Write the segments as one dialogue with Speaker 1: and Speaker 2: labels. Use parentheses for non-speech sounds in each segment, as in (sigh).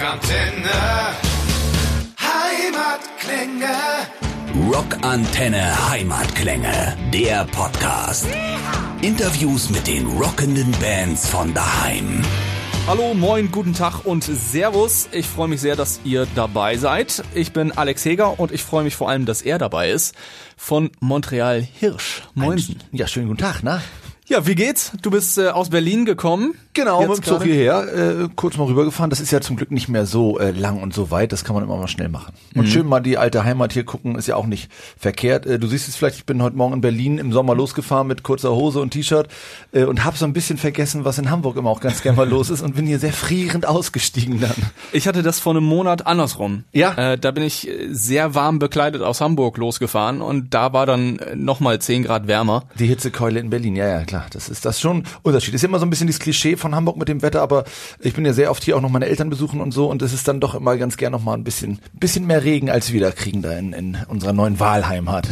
Speaker 1: Rockantenne. Heimatklänge.
Speaker 2: Rockantenne Heimatklänge, der Podcast. Interviews mit den rockenden Bands von daheim.
Speaker 3: Hallo, moin, guten Tag und Servus. Ich freue mich sehr, dass ihr dabei seid. Ich bin Alex Heger und ich freue mich vor allem, dass er dabei ist von Montreal Hirsch. Moinsen.
Speaker 4: Ja, schönen guten Tag, na?
Speaker 3: Ja, wie geht's? Du bist äh, aus Berlin gekommen.
Speaker 4: Genau, mit dem Zug hierher, äh, kurz mal rübergefahren. Das ist ja zum Glück nicht mehr so äh, lang und so weit. Das kann man immer mal schnell machen. Und
Speaker 3: Mhm.
Speaker 4: schön mal die alte Heimat hier gucken, ist ja auch nicht verkehrt. Äh, du siehst es vielleicht, ich bin heute Morgen in Berlin im Sommer losgefahren mit kurzer Hose und T-Shirt äh, und habe so ein bisschen vergessen, was in Hamburg immer auch ganz gerne mal los ist und bin hier sehr frierend ausgestiegen dann.
Speaker 3: Ich hatte das vor einem Monat andersrum.
Speaker 4: Ja.
Speaker 3: Äh, da bin ich äh, sehr warm bekleidet aus Hamburg losgefahren und da war dann äh, nochmal 10 Grad wärmer.
Speaker 4: Die Hitzekeule in Berlin, ja, ja, klar. Das ist das schon Unterschied. Ist immer so ein bisschen dieses Klischee von Hamburg mit dem Wetter, aber ich bin ja sehr oft hier auch noch meine Eltern besuchen und so und es ist dann doch immer ganz gern noch mal ein bisschen, bisschen mehr Regen, als wir da kriegen da in, in unserer neuen Wahlheimat.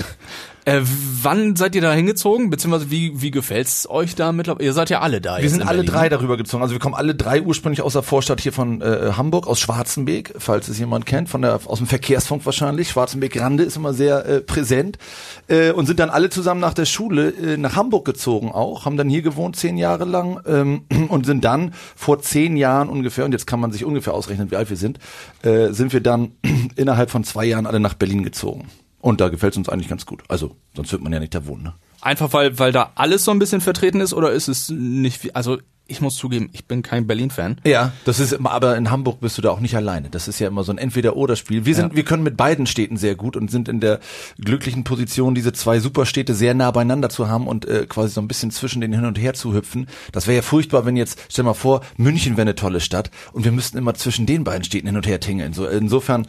Speaker 3: Äh, wann seid ihr da hingezogen? Beziehungsweise wie, wie gefällt's euch da mittlerweile? Ihr seid ja alle da.
Speaker 4: Wir sind
Speaker 3: in
Speaker 4: alle
Speaker 3: Berlin.
Speaker 4: drei darüber gezogen. Also wir kommen alle drei ursprünglich aus der Vorstadt hier von äh, Hamburg, aus Schwarzenbeek, falls es jemand kennt, von der aus dem Verkehrsfunk wahrscheinlich. Schwarzenbeek-Rande ist immer sehr äh, präsent. Äh, und sind dann alle zusammen nach der Schule äh, nach Hamburg gezogen auch, haben dann hier gewohnt zehn Jahre lang ähm, (clears throat) und sind dann vor zehn Jahren ungefähr, und jetzt kann man sich ungefähr ausrechnen, wie alt wir sind, äh, sind wir dann (clears throat) innerhalb von zwei Jahren alle nach Berlin gezogen. Und da gefällt es uns eigentlich ganz gut. Also, sonst wird man ja nicht da wohnen, ne?
Speaker 3: Einfach weil, weil da alles so ein bisschen vertreten ist oder ist es nicht, also ich muss zugeben, ich bin kein Berlin-Fan.
Speaker 4: Ja, das ist immer, aber in Hamburg bist du da auch nicht alleine. Das ist ja immer so ein Entweder-Oder-Spiel. Wir sind,
Speaker 3: Ja.
Speaker 4: wir können mit beiden Städten sehr gut und sind in der glücklichen Position, diese zwei Superstädte sehr nah beieinander zu haben und äh, quasi so ein bisschen zwischen denen hin und her zu hüpfen. Das wäre ja furchtbar, wenn jetzt, stell mal vor, München wäre eine tolle Stadt und wir müssten immer zwischen den beiden Städten hin und her tingeln. So, insofern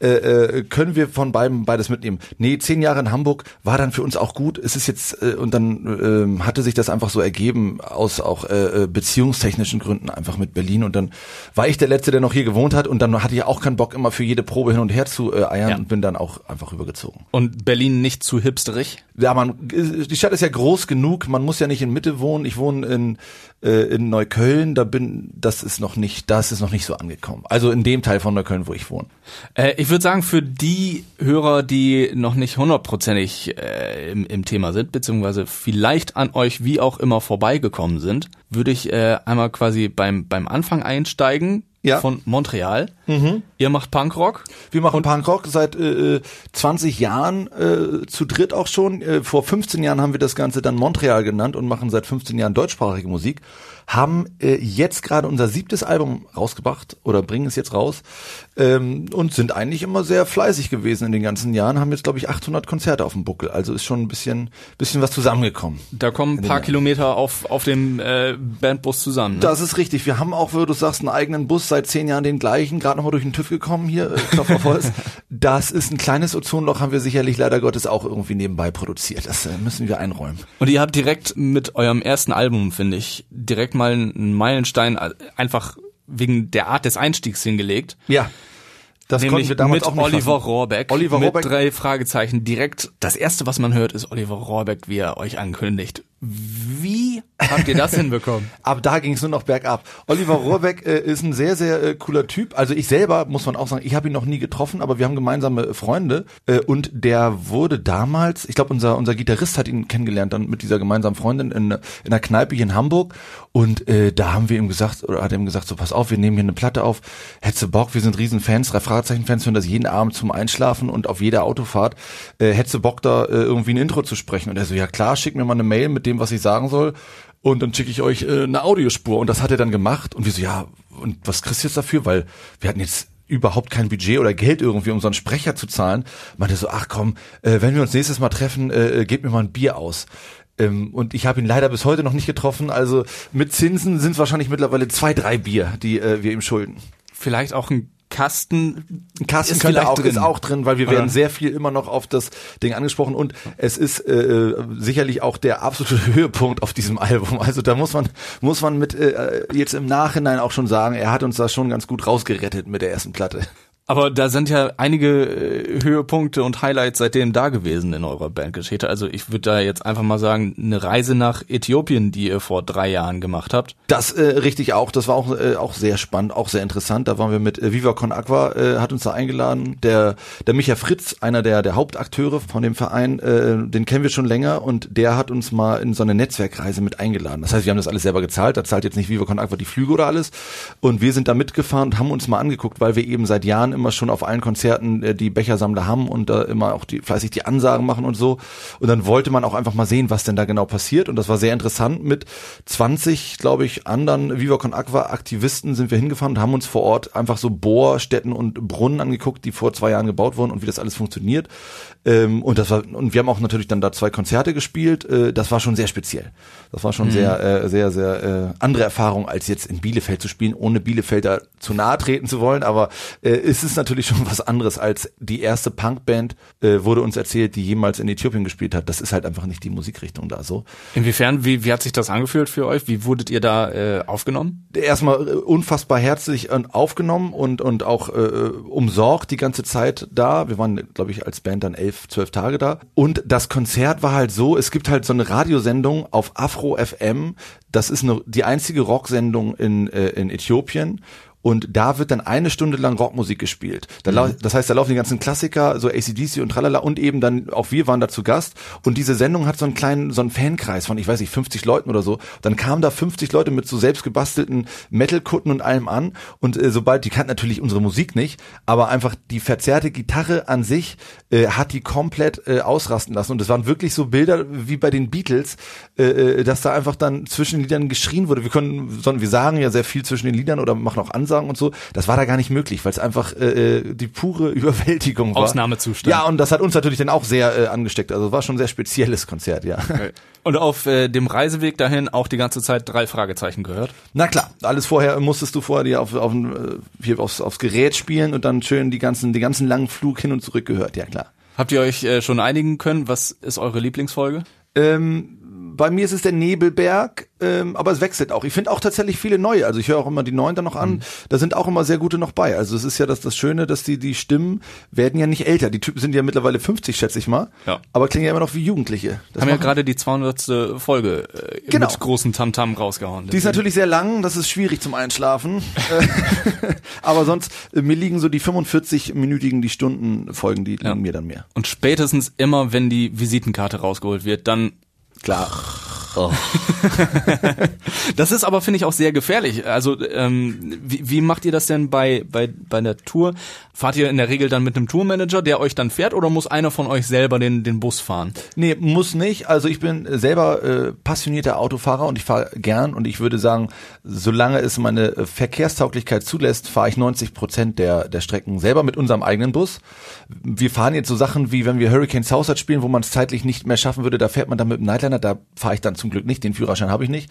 Speaker 4: äh, äh, können wir von beiden beides mitnehmen. Nee, zehn Jahre in Hamburg war dann für uns auch gut. Es ist jetzt, äh, und dann ähm, hatte sich das einfach so ergeben aus auch äh, äh, beziehungstechnischen Gründen einfach mit Berlin und dann war ich der Letzte, der noch hier gewohnt hat und dann hatte ich auch keinen Bock immer für jede Probe hin und her zu äh, eiern
Speaker 3: Ja.
Speaker 4: und bin dann auch einfach rübergezogen.
Speaker 3: Und Berlin nicht zu hipsterig?
Speaker 4: Ja, man, die Stadt ist ja groß genug, man muss ja nicht in Mitte wohnen. Ich wohne in, äh, in Neukölln, da bin, das ist noch nicht, das ist noch nicht so angekommen. Also in dem Teil von Neukölln, wo ich wohne.
Speaker 3: Äh, ich würde sagen, für die Hörer, die noch nicht hundertprozentig äh, im, im Thema sind, beziehungsweise vielleicht an euch wie auch immer vorbeigekommen sind, würde ich äh, einmal quasi beim, beim Anfang einsteigen
Speaker 4: Ja.
Speaker 3: von Montreal. Ihr macht Punkrock.
Speaker 4: Wir machen Punkrock seit äh, 20 Jahren äh, zu dritt auch schon. Äh, vor 15 Jahren haben wir das Ganze dann Montreal genannt und machen seit 15 Jahren deutschsprachige Musik. Haben äh, jetzt gerade unser siebtes Album rausgebracht oder bringen es jetzt raus ähm, und sind eigentlich immer sehr fleißig gewesen in den ganzen Jahren. Haben jetzt glaube ich 800 Konzerte auf dem Buckel. Also ist schon ein bisschen bisschen was zusammengekommen.
Speaker 3: Da kommen ein paar Kilometer auf, auf dem äh, Bandbus zusammen. Ne?
Speaker 4: Das ist richtig. Wir haben auch, wie du sagst, einen eigenen Bus, seit zehn Jahren den gleichen, gerade nochmal durch den TÜV gekommen hier, Klopf auf Holz. Das ist ein kleines Ozonloch, haben wir sicherlich leider Gottes auch irgendwie nebenbei produziert. Das äh, müssen wir einräumen.
Speaker 3: Und ihr habt direkt mit eurem ersten Album, finde ich, direkt mal einen Meilenstein äh, einfach wegen der Art des Einstiegs hingelegt.
Speaker 4: Ja. Das
Speaker 3: Nämlich
Speaker 4: konnten wir damals
Speaker 3: mit
Speaker 4: auch nicht
Speaker 3: Oliver
Speaker 4: fassen.
Speaker 3: Rohrbeck.
Speaker 4: Oliver
Speaker 3: mit
Speaker 4: Rohrbeck.
Speaker 3: drei Fragezeichen direkt. Das erste, was man hört, ist Oliver Rohrbeck, wie er euch ankündigt. Wie habt ihr das hinbekommen? (laughs)
Speaker 4: Ab da ging es nur noch bergab. Oliver Rohrbeck äh, ist ein sehr, sehr äh, cooler Typ. Also ich selber, muss man auch sagen, ich habe ihn noch nie getroffen, aber wir haben gemeinsame Freunde. Äh, und der wurde damals, ich glaube, unser, unser Gitarrist hat ihn kennengelernt, dann mit dieser gemeinsamen Freundin in, in einer Kneipe hier in Hamburg. Und äh, da haben wir ihm gesagt, oder hat er ihm gesagt, so pass auf, wir nehmen hier eine Platte auf. Hättest du Bock, wir sind riesen Fans, drei Fragezeichen-Fans, hören das jeden Abend zum Einschlafen und auf jeder Autofahrt. Äh, hättest du Bock, da äh, irgendwie ein Intro zu sprechen? Und er so, ja klar, schick mir mal eine Mail mit dem, was ich sagen soll. Und dann schicke ich euch äh, eine Audiospur. Und das hat er dann gemacht. Und wir so, ja, und was kriegst du jetzt dafür? Weil wir hatten jetzt überhaupt kein Budget oder Geld irgendwie, um so einen Sprecher zu zahlen. Meinte so, ach komm, äh, wenn wir uns nächstes Mal treffen, äh, äh, gebt mir mal ein Bier aus. Ähm, und ich habe ihn leider bis heute noch nicht getroffen. Also mit Zinsen sind es wahrscheinlich mittlerweile zwei, drei Bier, die äh, wir ihm schulden.
Speaker 3: Vielleicht auch ein Kasten.
Speaker 4: Kasten
Speaker 3: ist
Speaker 4: auch,
Speaker 3: drin.
Speaker 4: ist auch drin, weil wir werden sehr viel immer noch auf das Ding angesprochen und es ist äh, sicherlich auch der absolute (laughs) Höhepunkt auf diesem Album. Also da muss man muss man mit äh, jetzt im Nachhinein auch schon sagen, er hat uns da schon ganz gut rausgerettet mit der ersten Platte.
Speaker 3: Aber da sind ja einige äh, Höhepunkte und Highlights seitdem da gewesen in eurer Bandgeschichte. Also ich würde da jetzt einfach mal sagen, eine Reise nach Äthiopien, die ihr vor drei Jahren gemacht habt.
Speaker 4: Das äh, richtig auch. Das war auch äh, auch sehr spannend, auch sehr interessant. Da waren wir mit äh, Viva Con Aqua, äh, hat uns da eingeladen. Der der Micha Fritz, einer der der Hauptakteure von dem Verein, äh, den kennen wir schon länger und der hat uns mal in so eine Netzwerkreise mit eingeladen. Das heißt, wir haben das alles selber gezahlt. Da zahlt jetzt nicht Viva Con Aqua die Flüge oder alles. Und wir sind da mitgefahren und haben uns mal angeguckt, weil wir eben seit Jahren immer schon auf allen Konzerten äh, die Bechersammler haben und da immer auch die fleißig die Ansagen machen und so. Und dann wollte man auch einfach mal sehen, was denn da genau passiert. Und das war sehr interessant. Mit 20, glaube ich, anderen Viva Con Aqua Aktivisten sind wir hingefahren und haben uns vor Ort einfach so Bohrstätten und Brunnen angeguckt, die vor zwei Jahren gebaut wurden und wie das alles funktioniert. Ähm, und das war und wir haben auch natürlich dann da zwei Konzerte gespielt. Äh, das war schon sehr speziell. Das war schon mhm. sehr, äh, sehr, sehr äh, andere Erfahrung als jetzt in Bielefeld zu spielen, ohne Bielefelder zu nahe treten zu wollen. Aber äh, es ist natürlich schon was anderes als die erste Punkband äh, wurde uns erzählt, die jemals in Äthiopien gespielt hat. Das ist halt einfach nicht die Musikrichtung da so.
Speaker 3: Inwiefern? Wie, wie hat sich das angefühlt für euch? Wie wurdet ihr da äh, aufgenommen?
Speaker 4: Erstmal äh, unfassbar herzlich äh, aufgenommen und und auch äh, umsorgt die ganze Zeit da. Wir waren, glaube ich, als Band dann elf elf, zwölf Tage da. Und das Konzert war halt so, es gibt halt so eine Radiosendung auf Afro FM. Das ist eine, die einzige Rocksendung in, äh, in Äthiopien und da wird dann eine Stunde lang Rockmusik gespielt. Da mhm. Das heißt, da laufen die ganzen Klassiker, so ACDC und tralala und eben dann, auch wir waren da zu Gast und diese Sendung hat so einen kleinen, so einen Fankreis von, ich weiß nicht, 50 Leuten oder so. Dann kamen da 50 Leute mit so selbst gebastelten Metal-Kutten und allem an und äh, sobald, die kannten natürlich unsere Musik nicht, aber einfach die verzerrte Gitarre an sich äh, hat die komplett äh, ausrasten lassen und es waren wirklich so Bilder wie bei den Beatles, äh, äh dass da einfach dann zwischen den Liedern geschrien wurde. Wir können, sondern wir sagen ja sehr viel zwischen den Liedern oder machen auch Ansagen Ansagen und so, das war da gar nicht möglich, weil es einfach äh, äh, die pure (laughs) Überwältigung war.
Speaker 3: Ausnahmezustand.
Speaker 4: Ja, und das hat uns natürlich dann auch sehr äh, angesteckt. Also es war schon ein sehr spezielles Konzert, ja. Okay.
Speaker 3: Und auf äh, dem Reiseweg dahin auch die ganze Zeit drei Fragezeichen gehört?
Speaker 4: Na klar, alles vorher musstest du vorher dir auf, auf, äh, hier aufs, aufs Gerät spielen und dann schön die ganzen, den ganzen langen Flug hin und zurück gehört, ja klar.
Speaker 3: Habt ihr euch äh, schon einigen können? Was ist eure Lieblingsfolge?
Speaker 4: Ähm, bei mir ist es der Nebelberg, ähm, aber es wechselt auch. Ich finde auch tatsächlich viele neue. Also ich höre auch immer die neuen dann noch an. Mhm. Da sind auch immer sehr gute noch bei. Also es ist ja das, das Schöne, dass die, die Stimmen werden ja nicht älter. Die Typen sind ja mittlerweile 50, schätze ich mal. Ja. Aber klingen ja immer noch wie Jugendliche.
Speaker 3: Das Haben ja gerade die 200. Folge äh, genau. mit großen Tamtam -Tam rausgehauen.
Speaker 4: Die ist natürlich sehr lang. Das ist schwierig zum Einschlafen. (laughs) (laughs) aber sonst, äh, mir liegen so die 45-minütigen, die Stunden Folgen, die liegen ja. mir dann mehr.
Speaker 3: Und spätestens immer, wenn die Visitenkarte rausgeholt wird, dann
Speaker 4: Klar. (laughs)
Speaker 3: Das ist aber, finde ich, auch sehr gefährlich. Also, ähm, wie, wie macht ihr das denn bei, bei, bei der Tour? Fahrt ihr in der Regel dann mit einem Tourmanager, der euch dann fährt, oder muss einer von euch selber den, den Bus fahren?
Speaker 4: Nee, muss nicht. Also ich bin selber äh, passionierter Autofahrer und ich fahre gern und ich würde sagen, solange es meine Verkehrstauglichkeit zulässt, fahre ich 90 Prozent der, der Strecken selber mit unserem eigenen Bus. Wir fahren jetzt so Sachen wie, wenn wir Hurricane Southside spielen, wo man es zeitlich nicht mehr schaffen würde, da fährt man dann mit dem Nightliner, da fahre ich dann zum Glück nicht, den Führerschein habe ich nicht.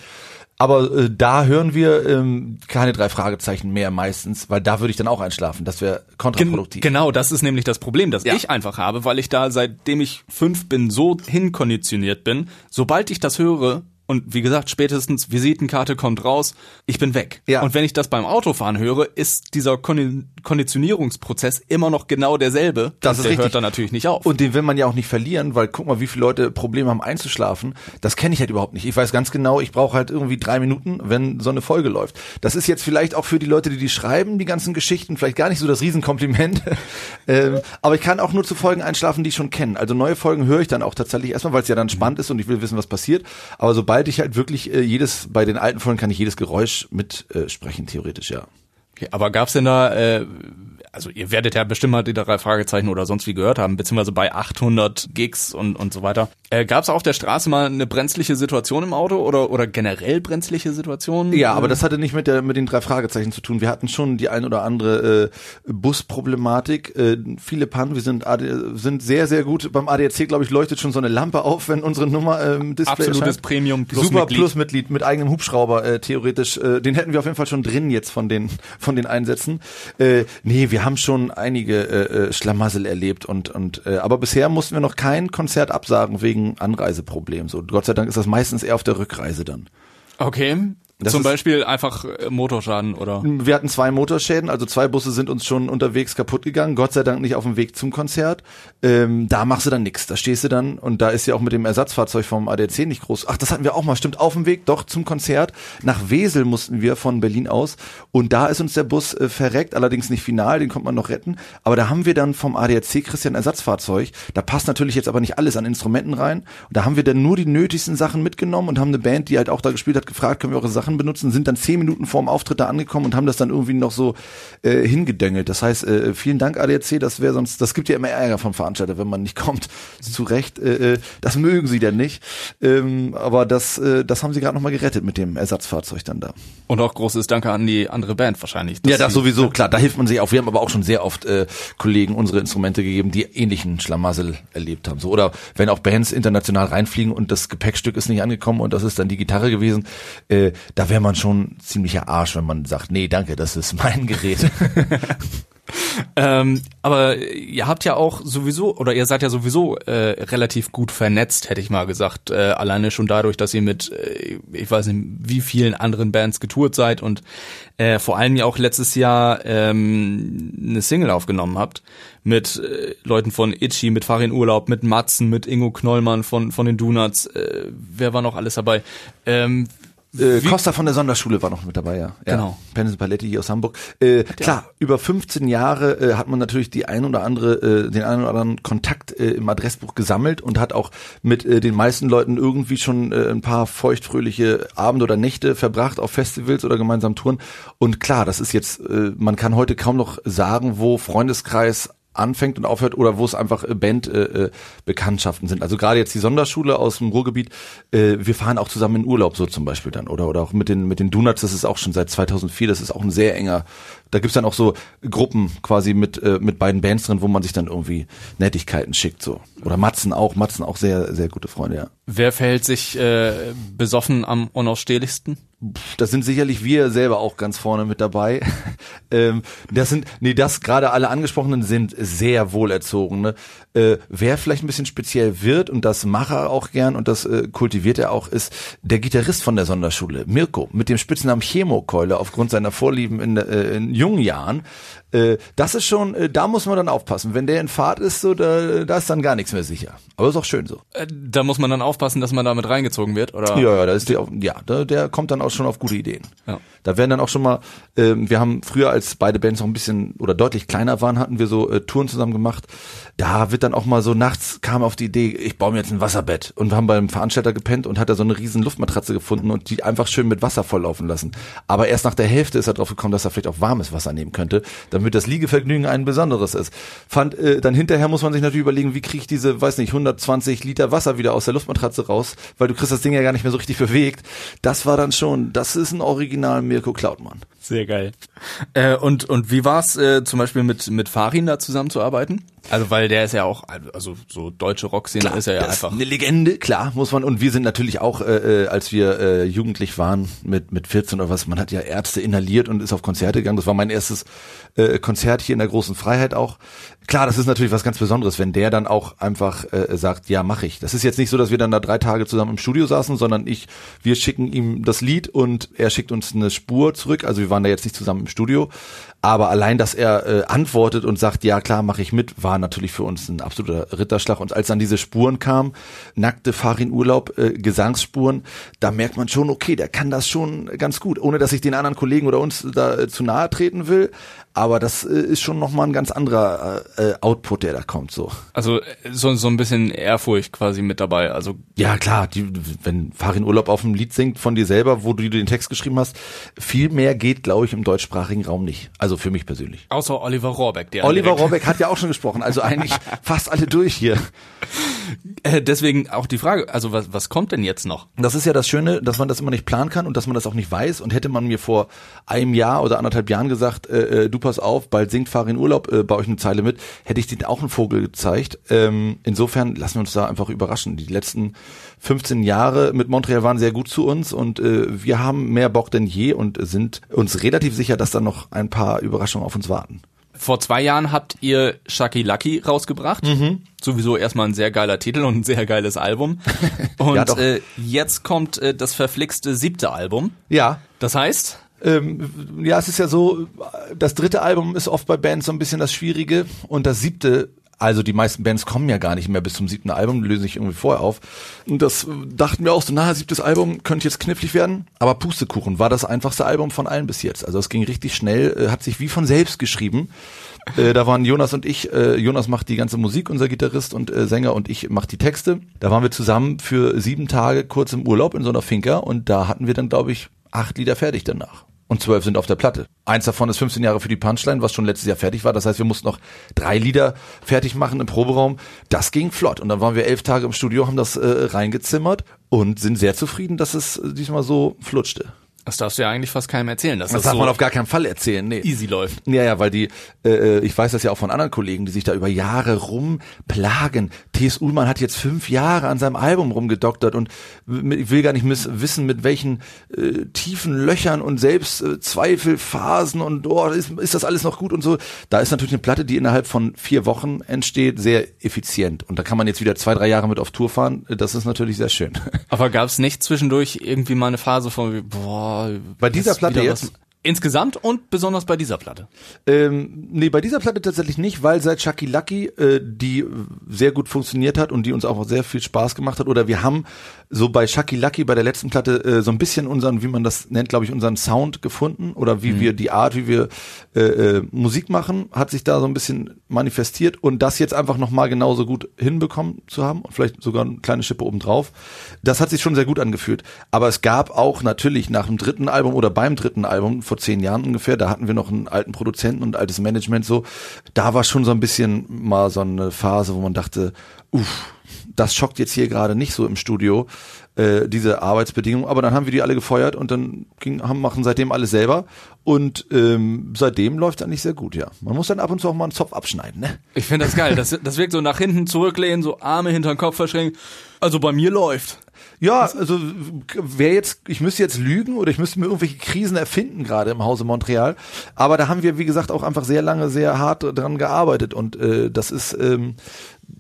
Speaker 4: Aber äh, da hören wir ähm, keine drei Fragezeichen mehr meistens, weil da würde ich dann auch einschlafen. Das wäre kontraproduktiv.
Speaker 3: Gen genau, das ist nämlich das Problem, das ja. ich einfach habe, weil ich da seitdem ich fünf bin so hinkonditioniert bin. Sobald ich das höre, und wie gesagt, spätestens Visitenkarte kommt raus, ich bin weg. Ja. Und wenn ich das beim Autofahren höre, ist dieser Konditionierungsprozess immer noch genau derselbe.
Speaker 4: Das
Speaker 3: der
Speaker 4: richtig.
Speaker 3: hört dann natürlich nicht auf.
Speaker 4: Und den will man ja auch nicht verlieren, weil guck mal, wie viele Leute Probleme haben einzuschlafen. Das kenne ich halt überhaupt nicht. Ich weiß ganz genau, ich brauche halt irgendwie drei Minuten, wenn so eine Folge läuft. Das ist jetzt vielleicht auch für die Leute, die die schreiben, die ganzen Geschichten, vielleicht gar nicht so das Riesenkompliment. (laughs) ähm, aber ich kann auch nur zu Folgen einschlafen, die ich schon kenne. Also neue Folgen höre ich dann auch tatsächlich erstmal, weil es ja dann spannend ist und ich will wissen, was passiert. Aber sobald sobald ich halt wirklich äh, jedes, bei den alten Folgen kann ich jedes Geräusch mitsprechen, äh, theoretisch, ja.
Speaker 3: Okay, aber gab's denn da äh, also ihr werdet ja bestimmt mal die drei Fragezeichen oder sonst wie gehört haben, beziehungsweise bei 800 Gigs und, und so weiter. Äh, Gab es auf der Straße mal eine brenzliche Situation im Auto oder, oder generell brenzliche Situationen?
Speaker 4: Ja, aber das hatte nicht mit, der, mit den drei Fragezeichen zu tun. Wir hatten schon die ein oder andere äh, Busproblematik. Äh, viele Pannen, wir sind, AD, sind sehr, sehr gut. Beim ADAC, glaube ich, leuchtet schon so eine Lampe auf, wenn unsere Nummer ähm, Display
Speaker 3: Absolutes erscheint. Premium
Speaker 4: Plus Super Mitglied. Plus Mitglied mit eigenem Hubschrauber äh, theoretisch. Äh, den hätten wir auf jeden Fall schon drin jetzt von den, von den Einsätzen. Äh, nee, wir haben schon einige äh, äh, Schlamassel erlebt und und äh, aber bisher mussten wir noch kein Konzert absagen wegen Anreiseproblemen. So Gott sei Dank ist das meistens eher auf der Rückreise dann.
Speaker 3: Okay.
Speaker 4: Das
Speaker 3: Zum Beispiel einfach äh, Motorschaden oder.
Speaker 4: Wir hatten zwei Motorschäden, also zwei Busse sind uns schon unterwegs kaputt gegangen. Gott sei Dank nicht auf dem Weg zum Konzert. Ähm, da machst du dann nichts. Da stehst du dann und da ist ja auch mit dem Ersatzfahrzeug vom ADAC nicht groß. Ach, das hatten wir auch mal, stimmt, auf dem Weg doch zum Konzert. Nach Wesel mussten wir von Berlin aus und da ist uns der Bus äh, verreckt, allerdings nicht final, den konnte man noch retten. Aber da haben wir dann vom ADAC Christian Ersatzfahrzeug. Da passt natürlich jetzt aber nicht alles an Instrumenten rein. Und da haben wir dann nur die nötigsten Sachen mitgenommen und haben eine Band, die halt auch da gespielt hat, gefragt, können wir eure Sachen benutzen, sind dann zehn Minuten vorm Auftritt da angekommen und haben das dann irgendwie noch so äh, hingedöngelt. Das heißt, äh, vielen Dank ADAC, das wäre sonst, das gibt ja immer Ärger vom Veranstalter, wenn man nicht (laughs) kommt. Zu Recht, äh, äh, das mögen sie denn nicht. Ähm, aber das, äh, das haben sie gerade nochmal gerettet mit dem Ersatzfahrzeug dann da.
Speaker 3: Und auch großes Danke an die andere Band wahrscheinlich.
Speaker 4: Ja, das sowieso, klar, da hilft man sich auch. Wir haben aber auch schon sehr oft äh, Kollegen unsere Instrumente gegeben, die ähnlichen Schlamassel erlebt haben. So, oder wenn auch Bands international reinfliegen und das Gepäckstück ist nicht angekommen und das ist dann die Gitarre gewesen, äh, da wäre man schon ziemlicher Arsch, wenn man sagt, nee, danke, das ist mein Gerät. (laughs)
Speaker 3: Ähm, aber ihr habt ja auch sowieso, oder ihr seid ja sowieso äh, relativ gut vernetzt, hätte ich mal gesagt. Äh, alleine schon dadurch, dass ihr mit, äh, ich weiß nicht, wie vielen anderen Bands getourt seid und äh, vor allem ja auch letztes Jahr ähm, eine Single aufgenommen habt mit äh, Leuten von Itchy, mit Farin Urlaub, mit Matzen, mit Ingo Knollmann von, von den Donuts. Äh, wer war noch alles dabei? Ähm,
Speaker 4: Äh, Costa von der Sonderschule war noch mit dabei, ja.
Speaker 3: Genau.
Speaker 4: Ja. Pennis Paletti hier aus Hamburg. Äh, klar, über 15 Jahre äh, hat man natürlich die ein oder andere, äh, den einen oder anderen Kontakt äh, im Adressbuch gesammelt und hat auch mit äh, den meisten Leuten irgendwie schon äh, ein paar feuchtfröhliche Abende oder Nächte verbracht auf Festivals oder gemeinsam Touren. Und klar, das ist jetzt, äh, man kann heute kaum noch sagen, wo Freundeskreis anfängt und aufhört oder wo es einfach äh, Band äh, äh, Bekanntschaften sind. Also gerade jetzt die Sonderschule aus dem Ruhrgebiet, äh, wir fahren auch zusammen in Urlaub so zum Beispiel dann oder oder auch mit den mit den Donuts, das ist auch schon seit 2004, das ist auch ein sehr enger. Da gibt's dann auch so Gruppen quasi mit äh, mit beiden Bands drin, wo man sich dann irgendwie Nettigkeiten schickt so. Oder Matzen auch, Matzen auch sehr sehr gute Freunde, ja.
Speaker 3: wer verhält sich äh, besoffen am unausstehlichsten?
Speaker 4: Da sind sicherlich wir selber auch ganz vorne mit dabei. (laughs) ähm, das sind, nee, das gerade alle angesprochenen sind sehr wohlerzogene. Äh, wer vielleicht ein bisschen speziell wird und das mache er auch gern und das äh, kultiviert er auch, ist der Gitarrist von der Sonderschule, Mirko, mit dem Spitznamen Chemokeule aufgrund seiner Vorlieben in, äh, in jungen Jahren. Äh, das ist schon, äh, da muss man dann aufpassen. Wenn der in Fahrt ist, so, da, da ist dann gar nichts mehr sicher. Aber ist auch schön so.
Speaker 3: Äh, da muss man dann aufpassen, dass man damit reingezogen wird, oder?
Speaker 4: Ja, ja, da ist der, auch- ja, der, der kommt dann auch schon auf gute Ideen.
Speaker 3: Ja.
Speaker 4: Da werden dann auch schon mal, ähm, wir haben früher, als beide Bands noch ein bisschen oder deutlich kleiner waren, hatten wir so äh, Touren zusammen gemacht. Da wird dann auch mal so nachts kam auf die Idee, ich baue mir jetzt ein Wasserbett und wir haben beim Veranstalter gepennt und hat da so eine riesen Luftmatratze gefunden und die einfach schön mit Wasser volllaufen lassen. Aber erst nach der Hälfte ist er drauf gekommen, dass er vielleicht auch warmes Wasser nehmen könnte, damit das Liegevergnügen ein besonderes ist. Fand äh, dann hinterher muss man sich natürlich überlegen, wie kriege ich diese, weiß nicht, 120 Liter Wasser wieder aus der Luftmatratze raus, weil du kriegst das Ding ja gar nicht mehr so richtig bewegt. Das war dann schon, das ist ein Original Mirko Klautmann.
Speaker 3: Sehr geil. Äh, und, und wie war's äh, zum Beispiel mit, mit Farin da zusammenzuarbeiten? Also, weil der ist ja auch, also so deutsche Rockszene ist er ja einfach.
Speaker 4: eine Legende, klar, muss man. Und wir sind natürlich auch, äh, äh, als wir äh, jugendlich waren, mit mit 14 oder was, man hat ja Ärzte inhaliert und ist auf Konzerte gegangen. Das war mein erstes äh, Konzert hier in der großen Freiheit auch. Klar, das ist natürlich was ganz Besonderes, wenn der dann auch einfach äh, sagt, ja, mach ich. Das ist jetzt nicht so, dass wir dann da drei Tage zusammen im Studio saßen, sondern ich, wir schicken ihm das Lied und er schickt uns eine Spur zurück. Also wir waren da jetzt nicht zusammen im Studio. Aber allein, dass er äh, antwortet und sagt, ja klar, mache ich mit, war natürlich für uns ein absoluter Ritterschlag. Und als dann diese Spuren kamen, nackte Farin Urlaub, äh, Gesangsspuren, da merkt man schon, okay, der kann das schon ganz gut, ohne dass ich den anderen Kollegen oder uns da äh, zu nahe treten will. Aber das äh, ist schon nochmal ein ganz anderer äh, äh, Output, der da kommt. So.
Speaker 3: Also äh, so, so ein bisschen Ehrfurcht quasi mit dabei. Also
Speaker 4: Ja, klar, die, wenn Farin Urlaub auf einem Lied singt von dir selber, wo du den Text geschrieben hast, viel mehr geht, glaube ich, im deutschsprachigen Raum nicht. Also für mich persönlich.
Speaker 3: außer Oliver Rohrbeck, der
Speaker 4: Oliver Rohrbeck hat ja auch schon gesprochen, also eigentlich (laughs) fast alle durch hier.
Speaker 3: Äh, deswegen auch die Frage, also was, was kommt denn jetzt noch?
Speaker 4: Das ist ja das Schöne, dass man das immer nicht planen kann und dass man das auch nicht weiß. Und hätte man mir vor einem Jahr oder anderthalb Jahren gesagt, äh, äh, du pass auf, bald singt Farin Urlaub äh, bei euch eine Zeile mit, hätte ich denen auch einen Vogel gezeigt. Ähm, insofern lassen wir uns da einfach überraschen. Die letzten 15 Jahre mit Montreal waren sehr gut zu uns und äh, wir haben mehr Bock denn je und sind uns relativ sicher, dass da noch ein paar Überraschungen auf uns warten.
Speaker 3: Vor zwei Jahren habt ihr Shaki Lucky rausgebracht.
Speaker 4: Mhm.
Speaker 3: Sowieso erstmal ein sehr geiler Titel und ein sehr geiles Album. (laughs) Und
Speaker 4: Ja,
Speaker 3: äh, jetzt kommt äh, das verflixte siebte Album.
Speaker 4: Ja,
Speaker 3: Das heißt?
Speaker 4: Ähm, ja, es ist ja so, das dritte Album ist oft bei Bands so ein bisschen das Schwierige und das siebte also die meisten Bands kommen ja gar nicht mehr bis zum siebten Album, lösen sich irgendwie vorher auf. Und das dachten wir auch so, na, siebtes Album könnte jetzt knifflig werden. Aber Pustekuchen war das einfachste Album von allen bis jetzt. Also es ging richtig schnell, äh, hat sich wie von selbst geschrieben. Äh, da waren Jonas und ich, äh, Jonas macht die ganze Musik, unser Gitarrist und äh, Sänger und ich macht die Texte. Da waren wir zusammen für sieben Tage kurz im Urlaub in so einer Finca und da hatten wir dann, glaube ich, acht Lieder fertig danach und zwölf sind auf der Platte. Eins davon ist 15 Jahre für die Punchline, was schon letztes Jahr fertig war. Das heißt, wir mussten noch drei Lieder fertig machen im Proberaum. Das ging flott. Und dann waren wir elf Tage im Studio, haben das äh, reingezimmert und sind sehr zufrieden, dass es diesmal so flutschte.
Speaker 3: Das darfst du ja eigentlich fast keinem erzählen.
Speaker 4: Das
Speaker 3: das
Speaker 4: darf
Speaker 3: so
Speaker 4: man auf gar keinen Fall erzählen. Nee.
Speaker 3: easy läuft.
Speaker 4: Ja, ja, weil die, äh, ich weiß das ja auch von anderen Kollegen, die sich da über Jahre rumplagen. T.S. Ullmann hat jetzt fünf Jahre an seinem Album rumgedoktert und ich will gar nicht wissen, mit welchen äh, tiefen Löchern und Selbstzweifelphasen und oh, ist, ist das alles noch gut und so. Da ist natürlich eine Platte, die innerhalb von vier Wochen entsteht, sehr effizient. Und da kann man jetzt wieder zwei, drei Jahre mit auf Tour fahren. Das ist natürlich sehr schön.
Speaker 3: Aber gab es nicht zwischendurch irgendwie mal eine Phase von, boah,
Speaker 4: Bei dieser Platte jetzt?
Speaker 3: Insgesamt und besonders bei dieser Platte.
Speaker 4: Ähm, nee, bei dieser Platte tatsächlich nicht, weil seit Chucky Lucky, äh, die sehr gut funktioniert hat und die uns auch sehr viel Spaß gemacht hat, oder wir haben so bei Chucky Lucky, bei der letzten Platte, äh, so ein bisschen unseren, wie man das nennt, glaube ich, unseren Sound gefunden oder wie wir die Art, wie wir äh, äh, Musik machen, hat sich da so ein bisschen manifestiert und das jetzt einfach nochmal genauso gut hinbekommen zu haben und vielleicht sogar eine kleine Schippe obendrauf. Das hat sich schon sehr gut angefühlt. Aber es gab auch natürlich nach dem dritten Album oder beim dritten Album, vor zehn Jahren ungefähr, da hatten wir noch einen alten Produzenten und altes Management so, da war schon so ein bisschen mal so eine Phase, wo man dachte, uff, das schockt jetzt hier gerade nicht so im Studio, äh, diese Arbeitsbedingungen. Aber dann haben wir die alle gefeuert und dann ging, haben, machen seitdem alles selber. Und ähm, seitdem läuft es eigentlich sehr gut, ja. Man muss dann ab und zu auch mal einen Zopf abschneiden, ne?
Speaker 3: Ich finde das geil. Das, das wirkt so nach hinten zurücklehnen, so Arme hinter den Kopf verschränken. Also bei mir läuft.
Speaker 4: Ja, also wer jetzt, ich müsste jetzt lügen oder ich müsste mir irgendwelche Krisen erfinden gerade im Hause Montreal. Aber da haben wir, wie gesagt, auch einfach sehr lange, sehr hart dran gearbeitet und äh, das ist ähm,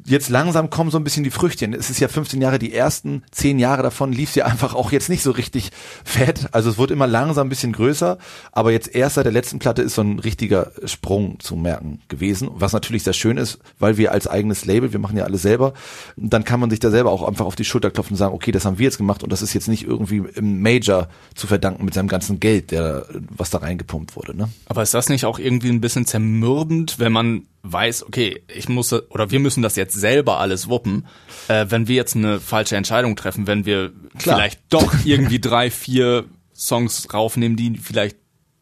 Speaker 4: jetzt langsam kommen so ein bisschen die Früchtchen. Es ist ja 15 Jahre, die ersten 10 Jahre davon lief ja einfach auch jetzt nicht so richtig fett. Also es wurde immer langsam ein bisschen größer, aber jetzt erst seit der letzten Platte ist so ein richtiger Sprung zu merken gewesen, was natürlich sehr schön ist, weil wir als eigenes Label, wir machen ja alles selber, dann kann man sich da selber auch einfach auf die Schulter klopfen und sagen, okay, das haben wir jetzt gemacht und das ist jetzt nicht irgendwie im Major zu verdanken mit seinem ganzen Geld, der was da reingepumpt wurde, ne?
Speaker 3: Aber ist das nicht auch irgendwie ein bisschen zermürbend, wenn man weiß, okay, ich muss oder wir müssen das jetzt selber alles wuppen, äh, wenn wir jetzt eine falsche Entscheidung treffen, wenn wir
Speaker 4: Klar.
Speaker 3: vielleicht doch irgendwie drei, vier Songs raufnehmen, die vielleicht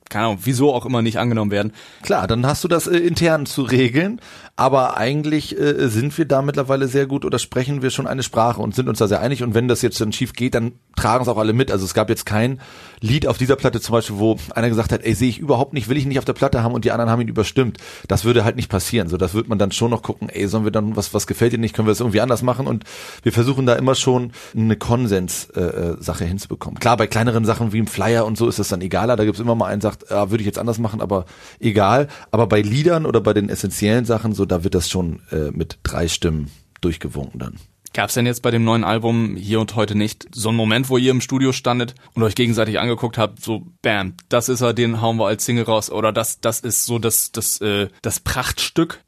Speaker 3: keine Ahnung, wieso auch immer nicht angenommen werden.
Speaker 4: Klar, dann hast du das äh, intern zu regeln, aber eigentlich äh, sind wir da mittlerweile sehr gut oder sprechen wir schon eine Sprache und sind uns da sehr einig und wenn das jetzt dann schief geht, dann tragen es auch alle mit. Also es gab jetzt kein Lied auf dieser Platte zum Beispiel, wo einer gesagt hat, ey, sehe ich überhaupt nicht, will ich nicht auf der Platte haben und die anderen haben ihn überstimmt. Das würde halt nicht passieren. So, das wird man dann schon noch gucken, ey, sollen wir dann, was, was gefällt dir nicht, können wir das irgendwie anders machen und wir versuchen da immer schon eine Konsens-Sache äh, Sache hinzubekommen. Klar, bei kleineren Sachen wie im Flyer und so ist das dann egaler, da gibt's immer mal einen, sagt, ja, würde ich jetzt anders machen, aber egal. Aber bei Liedern oder bei den essentiellen Sachen, so, da wird das schon äh, mit drei Stimmen durchgewunken dann.
Speaker 3: Gab es denn jetzt bei dem neuen Album hier und heute nicht so einen Moment, wo ihr im Studio standet und euch gegenseitig angeguckt habt, so bam, das ist er, den hauen wir als Single raus oder das das ist so das das äh, das Prachtstück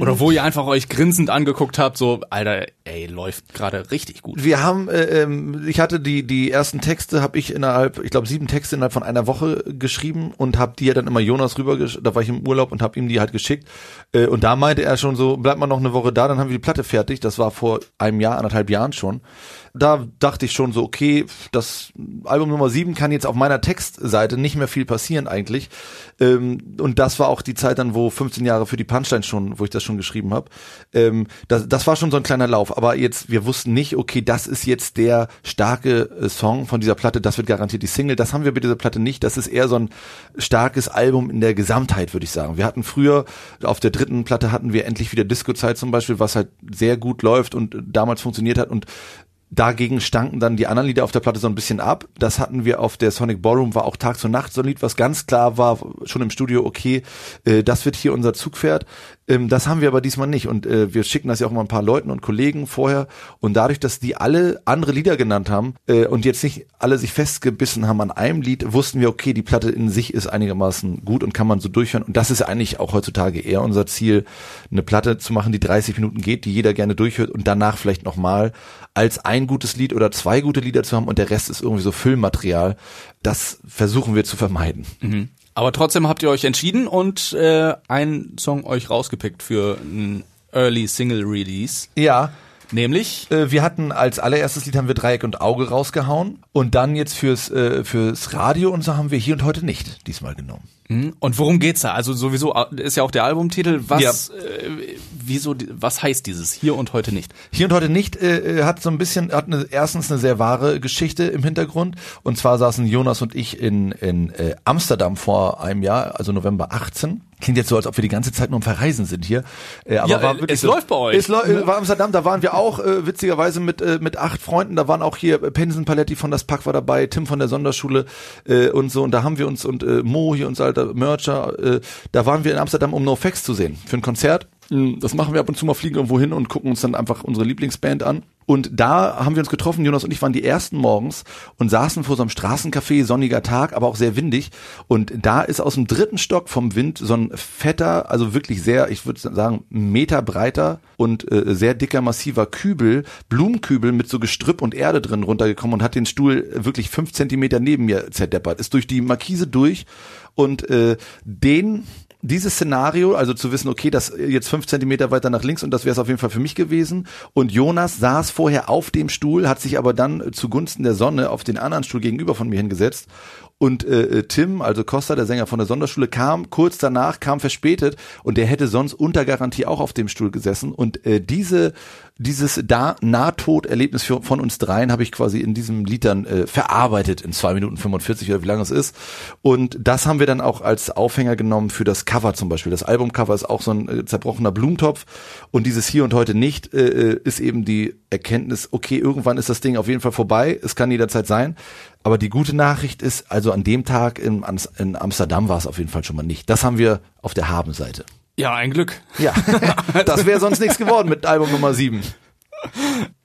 Speaker 3: oder wo ihr einfach euch grinsend angeguckt habt, so Alter, ey, läuft gerade richtig gut.
Speaker 4: Wir haben, äh, ähm, ich hatte die die ersten Texte, habe ich innerhalb, ich glaube sieben Texte innerhalb von einer Woche geschrieben und habe die ja dann immer Jonas rüber, da war ich im Urlaub und habe ihm die halt geschickt äh, und da meinte er schon so, bleibt mal noch eine Woche da, dann haben wir die Platte fertig. Das war vor einem Jahr, anderthalb Jahren schon. Da dachte ich schon so, okay, das Album Nummer sieben kann jetzt auf meiner Textseite nicht mehr viel passieren eigentlich. Ähm, und das war auch die Zeit dann, wo 15 Jahre für die Punchline schon, wo ich das schon geschrieben habe. Ähm, das, das war schon so ein kleiner Lauf. Aber jetzt, wir wussten nicht, okay, das ist jetzt der starke äh, Song von dieser Platte, das wird garantiert die Single. Das haben wir bei dieser Platte nicht. Das ist eher so ein starkes Album in der Gesamtheit, würde ich sagen. Wir hatten früher, auf der dritten Platte hatten wir endlich wieder Disco-Zeit zum Beispiel, was halt sehr gut läuft und damals funktioniert hat und Dagegen stanken dann die anderen Lieder auf der Platte so ein bisschen ab. Das hatten wir auf der Sonic Ballroom, war auch Tag zu Nacht so ein Lied, was ganz klar war, schon im Studio, okay, äh, das wird hier unser Zugpferd. Ähm, das haben wir aber diesmal nicht und äh, wir schicken das ja auch mal ein paar Leuten und Kollegen vorher und dadurch, dass die alle andere Lieder genannt haben äh, und jetzt nicht alle sich festgebissen haben an einem Lied, wussten wir, okay, die Platte in sich ist einigermaßen gut und kann man so durchhören und das ist eigentlich auch heutzutage eher unser Ziel, eine Platte zu machen, die 30 Minuten geht, die jeder gerne durchhört und danach vielleicht nochmal als ein gutes Lied oder zwei gute Lieder zu haben und der Rest ist irgendwie so Füllmaterial. Das versuchen wir zu vermeiden.
Speaker 3: Mhm. Aber trotzdem habt ihr euch entschieden und äh, einen Song euch rausgepickt für ein Early Single Release.
Speaker 4: Ja.
Speaker 3: Nämlich?
Speaker 4: Äh, wir hatten als allererstes Lied haben wir Dreieck und Auge rausgehauen und dann jetzt fürs, äh, fürs Radio und so haben wir hier und heute nicht diesmal genommen.
Speaker 3: Mhm. Und worum geht's da? Also sowieso äh, ist ja auch der Albumtitel. Was, ja. äh, wieso, was heißt dieses hier und heute nicht?
Speaker 4: Hier und heute nicht äh, äh, hat so ein bisschen, hat eine, erstens eine sehr wahre Geschichte im Hintergrund. Und zwar saßen Jonas und ich in, in äh, Amsterdam vor einem Jahr, also November 18 Klingt jetzt so, als ob wir die ganze Zeit nur am Verreisen sind hier.
Speaker 3: Äh, aber ja, war wirklich es so, läuft bei euch.
Speaker 4: Es äh, war Amsterdam, da waren wir auch äh, witzigerweise mit äh, mit acht Freunden. Da waren auch hier äh, Pensen Paletti von das Pack war dabei, Tim von der Sonderschule äh, und so. Und da haben wir uns und äh, Mo hier unser alter Mercher, äh, da waren wir in Amsterdam, um No Facts zu sehen für ein Konzert. Hm, das machen wir ab und zu mal, fliegen irgendwo hin und gucken uns dann einfach unsere Lieblingsband an. Und da haben wir uns getroffen, Jonas und ich waren die ersten morgens und saßen vor so einem Straßencafé, sonniger Tag, aber auch sehr windig. Und da ist aus dem dritten Stock vom Wind so ein fetter, also wirklich sehr, ich würde sagen, Meter breiter und äh, sehr dicker, massiver Kübel, Blumenkübel mit so Gestrüpp und Erde drin runtergekommen und hat den Stuhl wirklich fünf Zentimeter neben mir zerdeppert, ist durch die Markise durch und äh, den dieses Szenario, also zu wissen, okay, das jetzt fünf Zentimeter weiter nach links und das wäre es auf jeden Fall für mich gewesen. Und Jonas saß vorher auf dem Stuhl, hat sich aber dann zugunsten der Sonne auf den anderen Stuhl gegenüber von mir hingesetzt und äh, äh, Tim, also Costa, der Sänger von der Sonderschule, kam kurz danach, kam verspätet und der hätte sonst unter Garantie auch auf dem Stuhl gesessen. Und äh, diese, dieses da Nahtoderlebnis für, von uns dreien habe ich quasi in diesem Lied dann äh, verarbeitet in zwei Minuten 45 oder wie lange es ist. Und das haben wir dann auch als Aufhänger genommen für das Cover zum Beispiel. Das Albumcover ist auch so ein äh, zerbrochener Blumentopf und dieses hier und heute nicht äh, äh ist eben die Erkenntnis, okay, irgendwann ist das Ding auf jeden Fall vorbei, es kann jederzeit sein. Aber die gute Nachricht ist, also an dem Tag in, in Amsterdam war es auf jeden Fall schon mal nicht. Das haben wir auf der Habenseite.
Speaker 3: Ja, ein Glück.
Speaker 4: Ja, (laughs) das wäre sonst nichts geworden mit Album Nummer 7.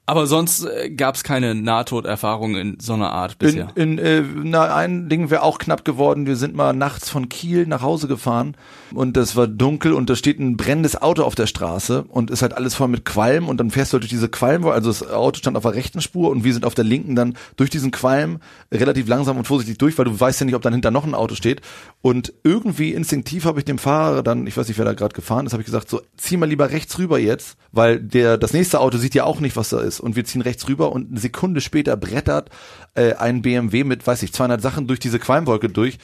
Speaker 3: Aber sonst äh, gab es keine Nahtoderfahrung in so einer Art bisher.
Speaker 4: In, in äh, na, ein Ding wäre auch knapp geworden. Wir sind mal nachts von Kiel nach Hause gefahren und das war dunkel und da steht ein brennendes Auto auf der Straße und ist halt alles voll mit Qualm und dann fährst du durch diese Qualm, also das Auto stand auf der rechten Spur und wir sind auf der linken dann durch diesen Qualm relativ langsam und vorsichtig durch, weil du weißt ja nicht, ob dann hinter noch ein Auto steht und irgendwie instinktiv habe ich dem Fahrer dann, ich weiß nicht, wer da gerade gefahren ist, habe ich gesagt, so zieh mal lieber rechts rüber jetzt, weil der das nächste Auto sieht ja auch nicht, was da ist und wir ziehen rechts rüber und eine Sekunde später brettert äh, ein BMW mit, weiß ich, 200 Sachen durch diese Qualmwolke durch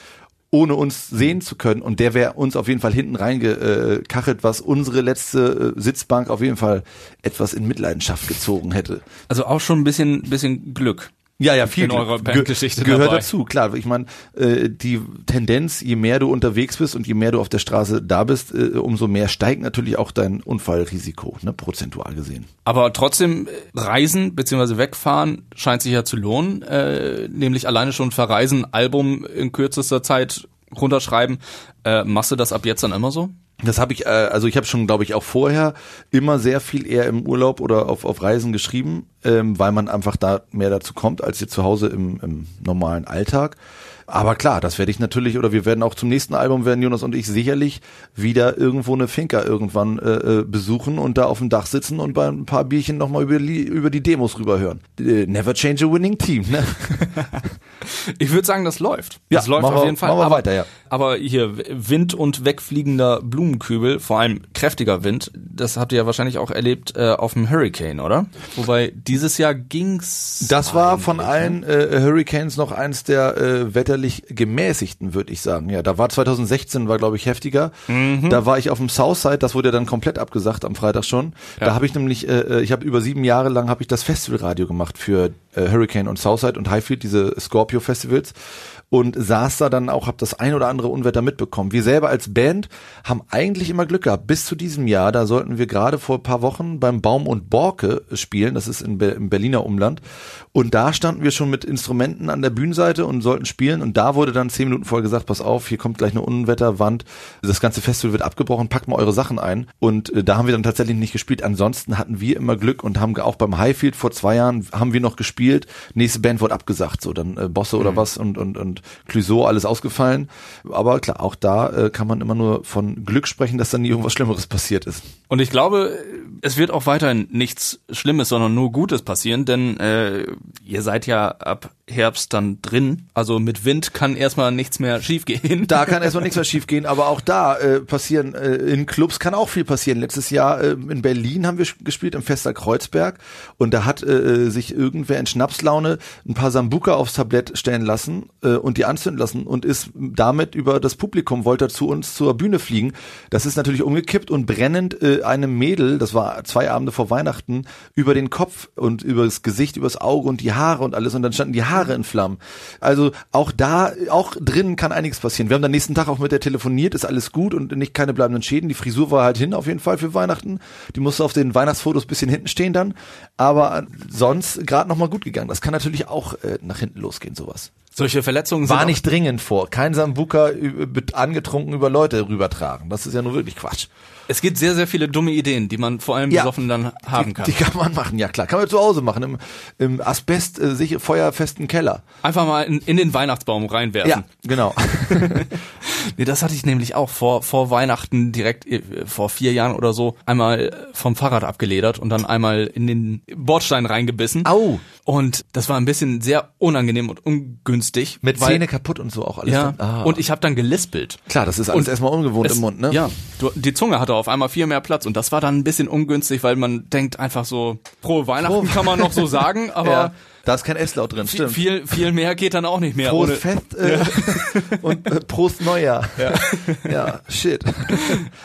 Speaker 4: ohne uns sehen zu können. Und der wäre uns auf jeden Fall hinten reingekachelt, was unsere letzte äh, Sitzbank auf jeden Fall etwas in Mitleidenschaft gezogen hätte.
Speaker 3: Also auch schon ein bisschen, bisschen Glück.
Speaker 4: Ja, ja, viel
Speaker 3: in eurer Bandgeschichte
Speaker 4: gehört dabei. dazu, klar. Ich meine, äh, die Tendenz, je mehr du unterwegs bist und je mehr du auf der Straße da bist, äh, umso mehr steigt natürlich auch dein Unfallrisiko, ne, prozentual gesehen.
Speaker 3: Aber trotzdem, äh, Reisen bzw. wegfahren scheint sich ja zu lohnen, äh, nämlich alleine schon verreisen, Album in kürzester Zeit runterschreiben. Äh, machst du das ab jetzt dann immer so?
Speaker 4: Das habe ich, äh, also ich habe schon, glaube ich, auch vorher immer sehr viel eher im Urlaub oder auf, auf Reisen geschrieben, ähm, weil man einfach da mehr dazu kommt als jetzt zu Hause im, im normalen Alltag. Aber klar, das werde ich natürlich, oder wir werden auch zum nächsten Album werden Jonas und ich sicherlich wieder irgendwo eine Finca irgendwann äh, äh besuchen und da auf dem Dach sitzen und bei ein paar Bierchen nochmal über, die, über die Demos rüberhören. Äh, never change a winning team, ne? (laughs)
Speaker 3: ich würde sagen, das läuft.
Speaker 4: Ja,
Speaker 3: das läuft
Speaker 4: auf
Speaker 3: jeden Fall.
Speaker 4: Machen wir aber, weiter, ja.
Speaker 3: Aber hier Wind und wegfliegender Blumenkübel, vor allem kräftiger Wind, das habt ihr ja wahrscheinlich auch erlebt äh, auf dem Hurricane, oder? Wobei dieses Jahr ging's.
Speaker 4: Das war von ne? allen äh, Hurricanes noch eins der äh, wetterlich gemäßigten, würde ich sagen. Ja, da war 2016 war glaube ich heftiger. Mhm. Da war ich auf dem Southside, das wurde ja dann komplett abgesagt am Freitag schon. Ja. Da habe ich nämlich, äh, äh ich habe über sieben Jahre lang habe ich das Festivalradio gemacht für äh, Hurricane und Southside und Highfield, diese Scorpio Festivals und saß da dann auch, hab das ein oder andere Unwetter mitbekommen. Wir selber als Band haben eigentlich immer Glück gehabt. Bis zu diesem Jahr, da sollten wir gerade vor ein paar Wochen beim Baum und Borke spielen, das ist in Be im Berliner Umland. Und da standen wir schon mit Instrumenten an der Bühnenseite und sollten spielen und da wurde dann zehn Minuten vorher gesagt, pass auf, hier kommt gleich eine Unwetterwand, das ganze Festival wird abgebrochen, packt mal eure Sachen ein und äh, da haben wir dann tatsächlich nicht gespielt. Ansonsten hatten wir immer Glück und haben auch beim Highfield vor zwei Jahren haben wir noch gespielt, nächste Band wurde abgesagt, so dann äh, Bosse oder was und und und Clouseau alles ausgefallen, aber klar, auch da äh, kann man immer nur von Glück sprechen, dass dann nie irgendwas Schlimmeres passiert ist.
Speaker 3: Und ich glaube, es wird auch weiterhin nichts Schlimmes, sondern nur Gutes passieren, denn äh, ihr seid ja ab Herbst dann drin. Also mit Wind kann erstmal nichts mehr schiefgehen.
Speaker 4: Da kann (laughs) erstmal nichts mehr schiefgehen, aber auch da äh, passieren, äh, in Clubs kann auch viel passieren. Letztes Jahr äh, in Berlin haben wir gespielt, im Fester Kreuzberg und da hat äh, sich irgendwer in Schnapslaune ein paar Sambuka aufs Tablett stellen lassen äh, und die anzünden lassen und ist damit über das Publikum, wollte zu uns zur Bühne fliegen. Das ist natürlich umgekippt und brennend äh, einem Mädel, das war zwei Abende vor Weihnachten, über den Kopf und über das Gesicht, übers Auge und die Haare und alles und dann standen die Haare in Flammen. Also auch da, auch drinnen kann einiges passieren. Wir haben dann nächsten Tag auch mit der telefoniert, ist alles gut und nicht keine bleibenden Schäden. Die Frisur war halt hin auf jeden Fall für Weihnachten. Die musste auf den Weihnachtsfotos bisschen hinten stehen dann. Aber sonst gerade noch mal gut gegangen. Das kann natürlich auch äh, nach hinten losgehen, sowas.
Speaker 3: Solche Verletzungen
Speaker 4: War
Speaker 3: sind
Speaker 4: nicht dringend vor. Kein Sambuka angetrunken über Leute rübertragen. Das ist ja nur wirklich Quatsch.
Speaker 3: Es gibt sehr, sehr viele dumme Ideen, die man vor allem
Speaker 4: Ja.
Speaker 3: besoffen dann haben kann.
Speaker 4: Die, die kann man machen, ja klar. Kann man zu Hause machen, im, im Asbest äh, sicher feuerfesten Keller.
Speaker 3: Einfach mal in, in den Weihnachtsbaum reinwerfen.
Speaker 4: Ja, genau. (laughs)
Speaker 3: Nee, das hatte ich nämlich auch vor, vor Weihnachten direkt äh, vor vier Jahren oder so einmal äh, vom Fahrrad abgeledert und dann einmal in den Bordstein reingebissen.
Speaker 4: Au.
Speaker 3: Und das war ein bisschen sehr unangenehm und ungünstig.
Speaker 4: Mit
Speaker 3: weil,
Speaker 4: Zähne kaputt und so auch alles.
Speaker 3: Ja.
Speaker 4: Ah.
Speaker 3: und ich habe dann gelispelt.
Speaker 4: Klar, das ist alles
Speaker 3: Und
Speaker 4: erstmal ungewohnt
Speaker 3: Es-
Speaker 4: im Mund, ne?
Speaker 3: Ja, du, die Zunge hatte auf einmal viel mehr Platz und das war dann ein bisschen ungünstig, weil man denkt einfach so, pro Weihnachten kann man noch so sagen, (laughs) aber
Speaker 4: ja. Da ist kein S-Laut drin,
Speaker 3: viel,
Speaker 4: stimmt.
Speaker 3: viel, viel mehr geht dann auch nicht mehr.
Speaker 4: Prost
Speaker 3: ohne-
Speaker 4: Fest äh, (laughs) und äh, Prost Neujahr. Ja, ja shit.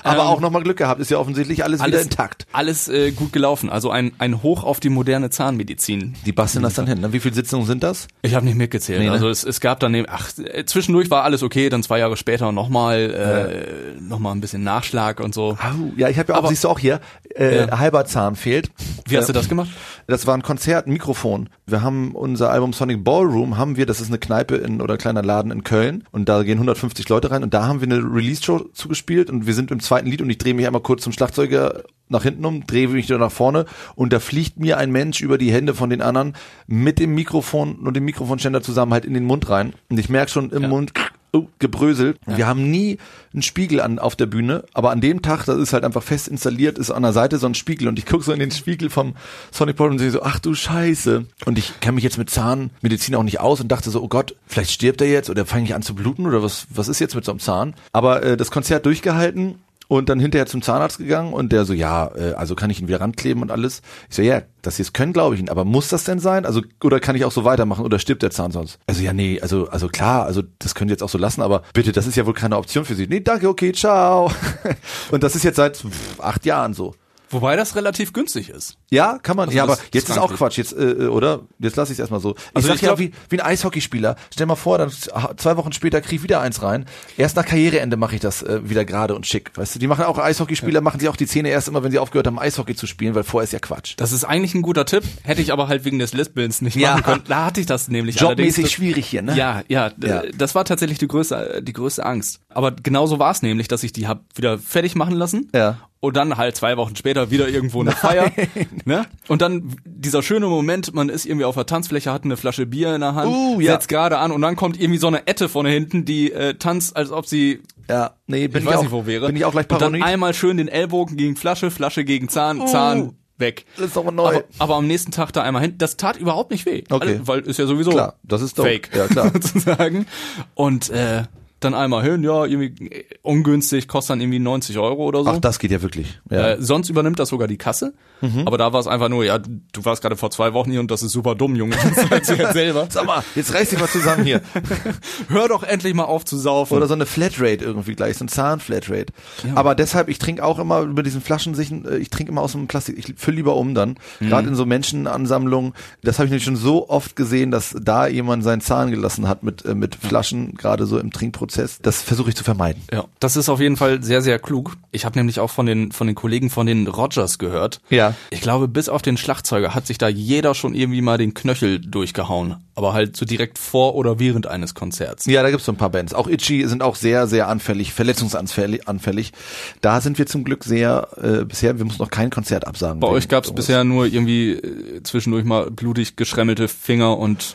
Speaker 4: Aber auch nochmal Glück gehabt, ist ja offensichtlich alles, wieder intakt.
Speaker 3: Alles äh, gut gelaufen. Also ein, ein Hoch auf die moderne Zahnmedizin.
Speaker 4: Die basteln das dann hin. Ne? Wie viele Sitzungen sind das?
Speaker 3: Ich habe nicht mitgezählt.
Speaker 4: Nee, ne?
Speaker 3: Also es, es gab dann, eben- ach, äh, zwischendurch war alles okay, dann zwei Jahre später nochmal äh, noch mal ein bisschen Nachschlag und so.
Speaker 4: Au, ja, ich habe ja auch,
Speaker 3: Aber-
Speaker 4: siehst du auch hier, äh,
Speaker 3: Ja.
Speaker 4: halber Zahn fehlt.
Speaker 3: Wie hast du das gemacht?
Speaker 4: Das war ein Konzert, ein Mikrofon. Wir haben unser Album Sonic Ballroom, haben wir, das ist eine Kneipe in, oder ein kleiner Laden in Köln und da gehen 150 Leute rein und da haben wir eine Release-Show zugespielt und wir sind im zweiten Lied und ich drehe mich einmal kurz zum Schlagzeuger nach hinten um, drehe mich wieder nach vorne und da fliegt mir ein Mensch über die Hände von den anderen mit dem Mikrofon und dem Mikrofonständer zusammen halt in den Mund rein. Und ich merke schon im Mund oh, gebröselt. Wir haben nie einen Spiegel an auf der Bühne, aber an dem Tag, das ist halt einfach fest installiert, ist an der Seite so ein Spiegel und ich gucke so in den Spiegel vom Sonic Board und sehe so, ach du Scheiße. Und ich kenne mich jetzt mit Zahnmedizin auch nicht aus und dachte so, oh Gott, vielleicht stirbt er jetzt oder fange ich an zu bluten oder was, was ist jetzt mit so einem Zahn? Aber äh, das Konzert durchgehalten und dann hinterher zum Zahnarzt gegangen und der so, ja, äh, also kann ich ihn wieder rankleben und alles. Ich so, ja, das jetzt können, glaube ich aber muss das denn sein? Also, oder kann ich auch so weitermachen oder stirbt der Zahn sonst? Also, ja, nee, also, also klar, also das könnt ihr jetzt auch so lassen, aber bitte, das ist ja wohl keine Option für Sie. Nee, danke, okay, ciao. (laughs) und das ist jetzt seit acht Jahren so.
Speaker 3: Wobei das relativ günstig ist.
Speaker 4: Ja, kann man.
Speaker 3: Also
Speaker 4: ja, aber
Speaker 3: das ist
Speaker 4: jetzt ist auch. Quatsch. Jetzt, äh, oder? Jetzt lasse ich es erstmal so. Ich
Speaker 3: Also
Speaker 4: sag
Speaker 3: ich
Speaker 4: ja,
Speaker 3: glaub-
Speaker 4: wie, wie ein Eishockeyspieler. Stell mal vor, dann zwei Wochen später krieg ich wieder eins rein. Erst nach Karriereende mache ich das äh, wieder gerade und schick. Weißt du, die machen auch Eishockeyspieler, machen sich auch die Zähne erst immer, wenn sie aufgehört haben, Eishockey zu spielen, weil vorher ist ja Quatsch.
Speaker 3: Das ist eigentlich ein guter Tipp, hätte ich aber halt wegen des Lispelns nicht
Speaker 4: Ja.
Speaker 3: machen können. Da hatte ich das nämlich
Speaker 4: Jobmäßig schwierig hier, ne?
Speaker 3: Ja, ja,
Speaker 4: Ja.
Speaker 3: das war tatsächlich die größte, die größte Angst. Aber genauso war es nämlich, dass ich die hab wieder fertig machen lassen.
Speaker 4: Ja.
Speaker 3: Und dann halt zwei Wochen später wieder irgendwo eine Feier. (laughs) Ne? Und dann dieser schöne Moment, man ist irgendwie auf der Tanzfläche, hat eine Flasche Bier in der Hand,
Speaker 4: Uh, ja.
Speaker 3: setzt gerade an und dann kommt irgendwie so eine Ette von hinten, die äh, tanzt, als ob sie
Speaker 4: Ja, nee, bin
Speaker 3: ich
Speaker 4: ich,
Speaker 3: weiß
Speaker 4: auch,
Speaker 3: nicht, wo wäre.
Speaker 4: Bin ich auch gleich
Speaker 3: Und dann
Speaker 4: paranoid.
Speaker 3: einmal schön den Ellbogen gegen Flasche, Flasche gegen Zahn,
Speaker 4: Uh.
Speaker 3: Zahn weg.
Speaker 4: Das ist aber neu.
Speaker 3: Aber, aber am nächsten Tag da einmal hin, das tat überhaupt nicht weh.
Speaker 4: Okay.
Speaker 3: Alle- Weil ist ja sowieso
Speaker 4: Klar, das ist dope.
Speaker 3: fake.
Speaker 4: Ja, klar. (laughs)
Speaker 3: sozusagen. Und äh, dann einmal hin, ja, irgendwie äh, ungünstig, kostet dann irgendwie 90 Euro oder so.
Speaker 4: Ach, das geht ja wirklich. Ja.
Speaker 3: Äh, sonst übernimmt das sogar die Kasse. Aber da war es einfach nur, ja, du warst gerade vor zwei Wochen hier und das ist super dumm, Junge. (laughs) Das jetzt selber.
Speaker 4: Sag mal, jetzt reiß dich mal zusammen hier. (laughs)
Speaker 3: Hör doch endlich mal auf zu saufen.
Speaker 4: Oder so eine Flatrate irgendwie gleich, so ein Zahnflatrate. Aber deshalb, ich trinke auch immer über diesen Flaschensichen, äh, ich trinke immer aus dem Plastik, ich fülle lieber um dann.
Speaker 3: Mhm.
Speaker 4: Gerade in so Menschenansammlungen, das habe ich nämlich schon so oft gesehen, dass da jemand seinen Zahn gelassen hat mit, äh, mit Flaschen, gerade so im Trinkprozess. Das versuche ich zu vermeiden.
Speaker 3: Ja, das ist auf jeden Fall sehr, sehr klug. Ich habe nämlich auch von den, von den Kollegen von den Rogers gehört.
Speaker 4: Ja.
Speaker 3: Ich glaube, bis auf den Schlagzeuger hat sich da jeder schon irgendwie mal den Knöchel durchgehauen. aber halt so direkt vor oder während eines Konzerts.
Speaker 4: Ja, da gibt's so ein paar Bands. Auch Itchy sind auch sehr, sehr anfällig, verletzungsanfällig. Da sind wir zum Glück sehr, äh, bisher, wir mussten noch kein Konzert absagen.
Speaker 3: Bei euch gab's bisher nur irgendwie äh, zwischendurch mal blutig geschremmelte Finger und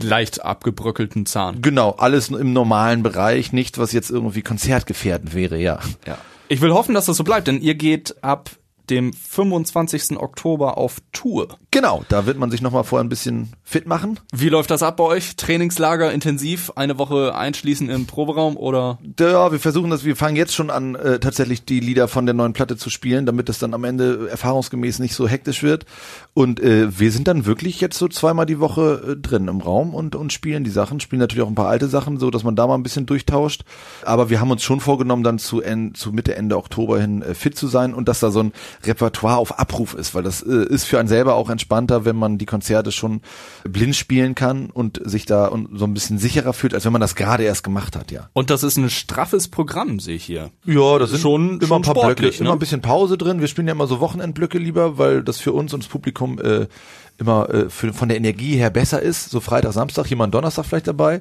Speaker 3: leicht abgebröckelten Zahn.
Speaker 4: Genau, alles im normalen Bereich, nicht was jetzt irgendwie konzertgefährdend wäre, ja.
Speaker 3: Ja. Ich will hoffen, dass das so bleibt, denn ihr geht ab dem 25. Oktober auf Tour.
Speaker 4: Genau, da wird man sich nochmal vorher ein bisschen fit machen.
Speaker 3: Wie läuft das ab bei euch? Trainingslager intensiv, eine Woche einschließen im Proberaum oder?
Speaker 4: Ja, wir versuchen das, wir fangen jetzt schon an, äh, tatsächlich die Lieder von der neuen Platte zu spielen, damit es dann am Ende erfahrungsgemäß nicht so hektisch wird. Und äh, wir sind dann wirklich jetzt so zweimal die Woche äh, drin im Raum und, und spielen die Sachen, spielen natürlich auch ein paar alte Sachen, so dass man da mal ein bisschen durchtauscht. Aber wir haben uns schon vorgenommen, dann zu, en, zu Mitte, Ende Oktober hin äh, fit zu sein und dass da so ein Repertoire auf Abruf ist, weil das äh, ist für einen selber auch entspannter, wenn man die Konzerte schon blind spielen kann und sich da und so ein bisschen sicherer fühlt, als wenn man das gerade erst gemacht hat, ja.
Speaker 3: Und das ist ein straffes Programm, sehe ich hier.
Speaker 4: Ja, das sind
Speaker 3: Schon-
Speaker 4: immer
Speaker 3: schon
Speaker 4: ein paar Blöcke,
Speaker 3: ne?
Speaker 4: immer ein bisschen Pause drin. Wir spielen ja immer so Wochenendblöcke lieber, weil das für uns und das Publikum äh, immer äh, für, von der Energie her besser ist. So Freitag, Samstag, jemand Donnerstag vielleicht dabei.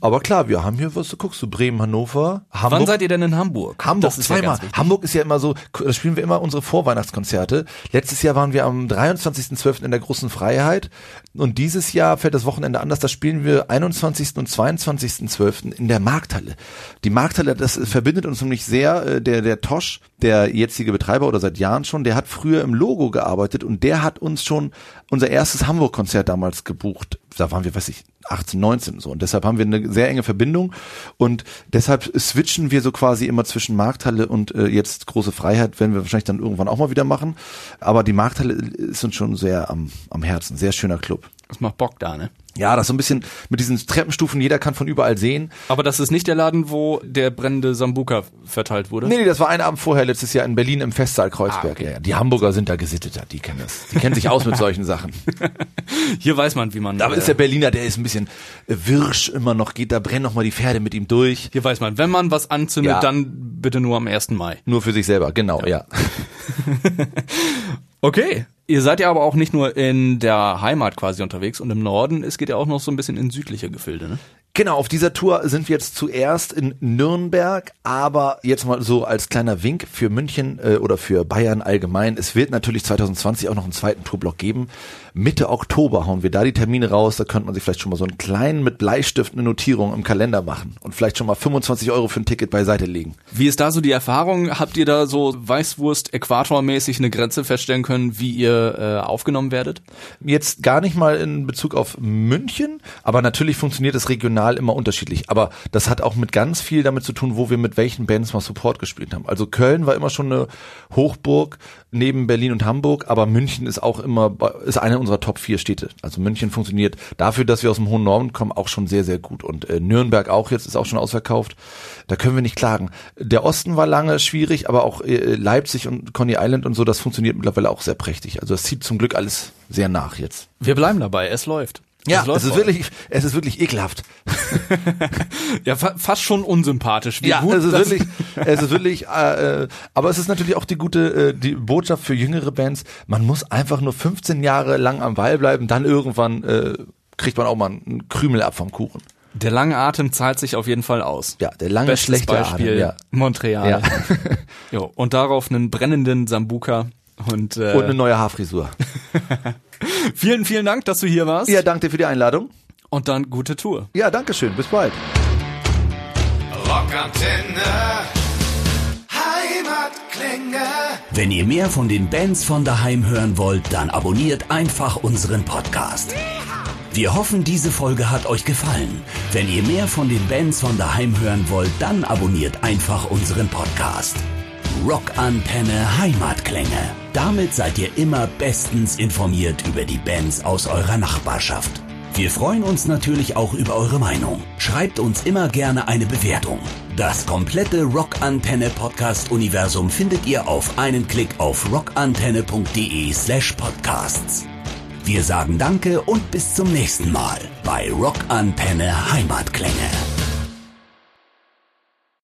Speaker 4: Aber klar, wir haben hier, was du guckst, du Bremen, Hannover, Hamburg.
Speaker 3: Wann seid ihr denn in Hamburg?
Speaker 4: Hamburg
Speaker 3: ja
Speaker 4: zweimal.
Speaker 3: wichtig.
Speaker 4: Hamburg ist ja immer so, da spielen wir immer unsere Vorweihnachtskonzerte. Letztes Jahr waren wir am 23.12. in der großen Freiheit und dieses Jahr fällt das Wochenende anders, da spielen wir 21. und 22.12. in der Markthalle. Die Markthalle, das verbindet uns nämlich sehr, äh, der, der Tosch, der jetzige Betreiber oder seit Jahren schon, der hat früher im Logo gearbeitet und der hat uns schon unser erstes Hamburg-Konzert damals gebucht. Da waren wir, weiß ich, 18, 19 so. Und deshalb haben wir eine sehr enge Verbindung und deshalb switchen wir so quasi immer zwischen Markthalle und äh, jetzt große Freiheit, werden wir wahrscheinlich dann irgendwann auch mal wieder machen. Aber die Markthalle ist uns schon sehr am, am Herzen. Sehr schöner Club.
Speaker 3: Das macht Bock da, ne?
Speaker 4: Ja, das so ein bisschen mit diesen Treppenstufen, jeder kann von überall sehen.
Speaker 3: Aber das ist nicht der Laden, wo der brennende Sambuka verteilt wurde?
Speaker 4: Nee, nee, das war ein Abend vorher, letztes Jahr in Berlin im Festsaal Kreuzberg.
Speaker 3: Ah, okay.
Speaker 4: ja, ja. Die Hamburger sind da gesitteter, die kennen das. Die kennen sich aus mit (laughs) solchen Sachen. (laughs)
Speaker 3: Hier weiß man, wie man.
Speaker 4: Aber
Speaker 3: äh,
Speaker 4: ist der Berliner, der ist ein bisschen äh, wirsch immer noch, geht da, brennen noch mal die Pferde mit ihm durch.
Speaker 3: hier weiß man, wenn man was anzündet,
Speaker 4: Ja.
Speaker 3: dann bitte nur am 1. Mai.
Speaker 4: Nur für sich selber, genau, ja. (laughs)
Speaker 3: Okay. Ihr seid ja aber auch nicht nur in der Heimat quasi unterwegs und im Norden, es geht ja auch noch so ein bisschen in südliche Gefilde, ne?
Speaker 4: Genau, auf dieser Tour sind wir jetzt zuerst in Nürnberg, aber jetzt mal so als kleiner Wink für München äh, oder für Bayern allgemein. Es wird natürlich 2020 auch noch einen zweiten Tourblock geben. Mitte Oktober hauen wir da die Termine raus. Da könnte man sich vielleicht schon mal so einen kleinen mit Bleistift eine Notierung im Kalender machen und vielleicht schon mal 25 Euro für ein Ticket beiseite legen.
Speaker 3: Wie ist da so die Erfahrung? Habt ihr da so Weißwurst-Äquatormäßig eine Grenze feststellen können, wie ihr äh, aufgenommen werdet?
Speaker 4: Jetzt gar nicht mal in Bezug auf München, aber natürlich funktioniert es regional immer unterschiedlich. Aber das hat auch mit ganz viel damit zu tun, wo wir mit welchen Bands mal Support gespielt haben. Also Köln war immer schon eine Hochburg neben Berlin und Hamburg, aber München ist auch immer, ist eine unserer Top 4 Städte. Also München funktioniert dafür, dass wir aus dem hohen Norden kommen, auch schon sehr, sehr gut. Und äh, Nürnberg auch jetzt, ist auch schon ausverkauft. Da können wir nicht klagen. Der Osten war lange schwierig, aber auch äh, Leipzig und Coney Island und so, das funktioniert mittlerweile auch sehr prächtig. Also es zieht zum Glück alles sehr nach jetzt.
Speaker 3: Wir bleiben dabei, es läuft.
Speaker 4: Ja,
Speaker 3: es
Speaker 4: ist
Speaker 3: euch.
Speaker 4: wirklich, es ist wirklich ekelhaft. (laughs)
Speaker 3: ja, fa fast schon unsympathisch. Wie
Speaker 4: Ja,
Speaker 3: gut
Speaker 4: es ist wirklich, es ist wirklich, äh, äh, aber es ist natürlich auch die gute, äh, die Botschaft für jüngere Bands. Man muss einfach nur 15 Jahre lang am Ball bleiben, dann irgendwann äh, kriegt man auch mal einen Krümel ab vom Kuchen.
Speaker 3: Der lange Atem zahlt sich auf jeden Fall aus.
Speaker 4: Ja, der lange
Speaker 3: Bestes
Speaker 4: schlechte
Speaker 3: Beispiel
Speaker 4: Atem, ja.
Speaker 3: Montreal.
Speaker 4: Ja. (laughs)
Speaker 3: jo, und darauf einen brennenden Sambuka. Und, äh,
Speaker 4: Und eine neue Haarfrisur. (laughs)
Speaker 3: vielen, vielen Dank, dass du hier warst.
Speaker 4: Ja, danke dir für die Einladung.
Speaker 3: Und dann gute Tour.
Speaker 4: Ja, danke schön. Bis bald.
Speaker 2: Rockantenne. Heimatklänge. Wenn ihr mehr von den Bands von daheim hören wollt, dann abonniert einfach unseren Podcast. Wir hoffen, diese Folge hat euch gefallen. Wenn ihr mehr von den Bands von daheim hören wollt, dann abonniert einfach unseren Podcast. Rockantenne Heimatklänge. Damit seid ihr immer bestens informiert über die Bands aus eurer Nachbarschaft. Wir freuen uns natürlich auch über eure Meinung. Schreibt uns immer gerne eine Bewertung. Das komplette Rockantenne Podcast Universum findet ihr auf einen Klick auf rockantenne.de slash podcasts. Wir sagen Danke und bis zum nächsten Mal bei Rockantenne Heimatklänge.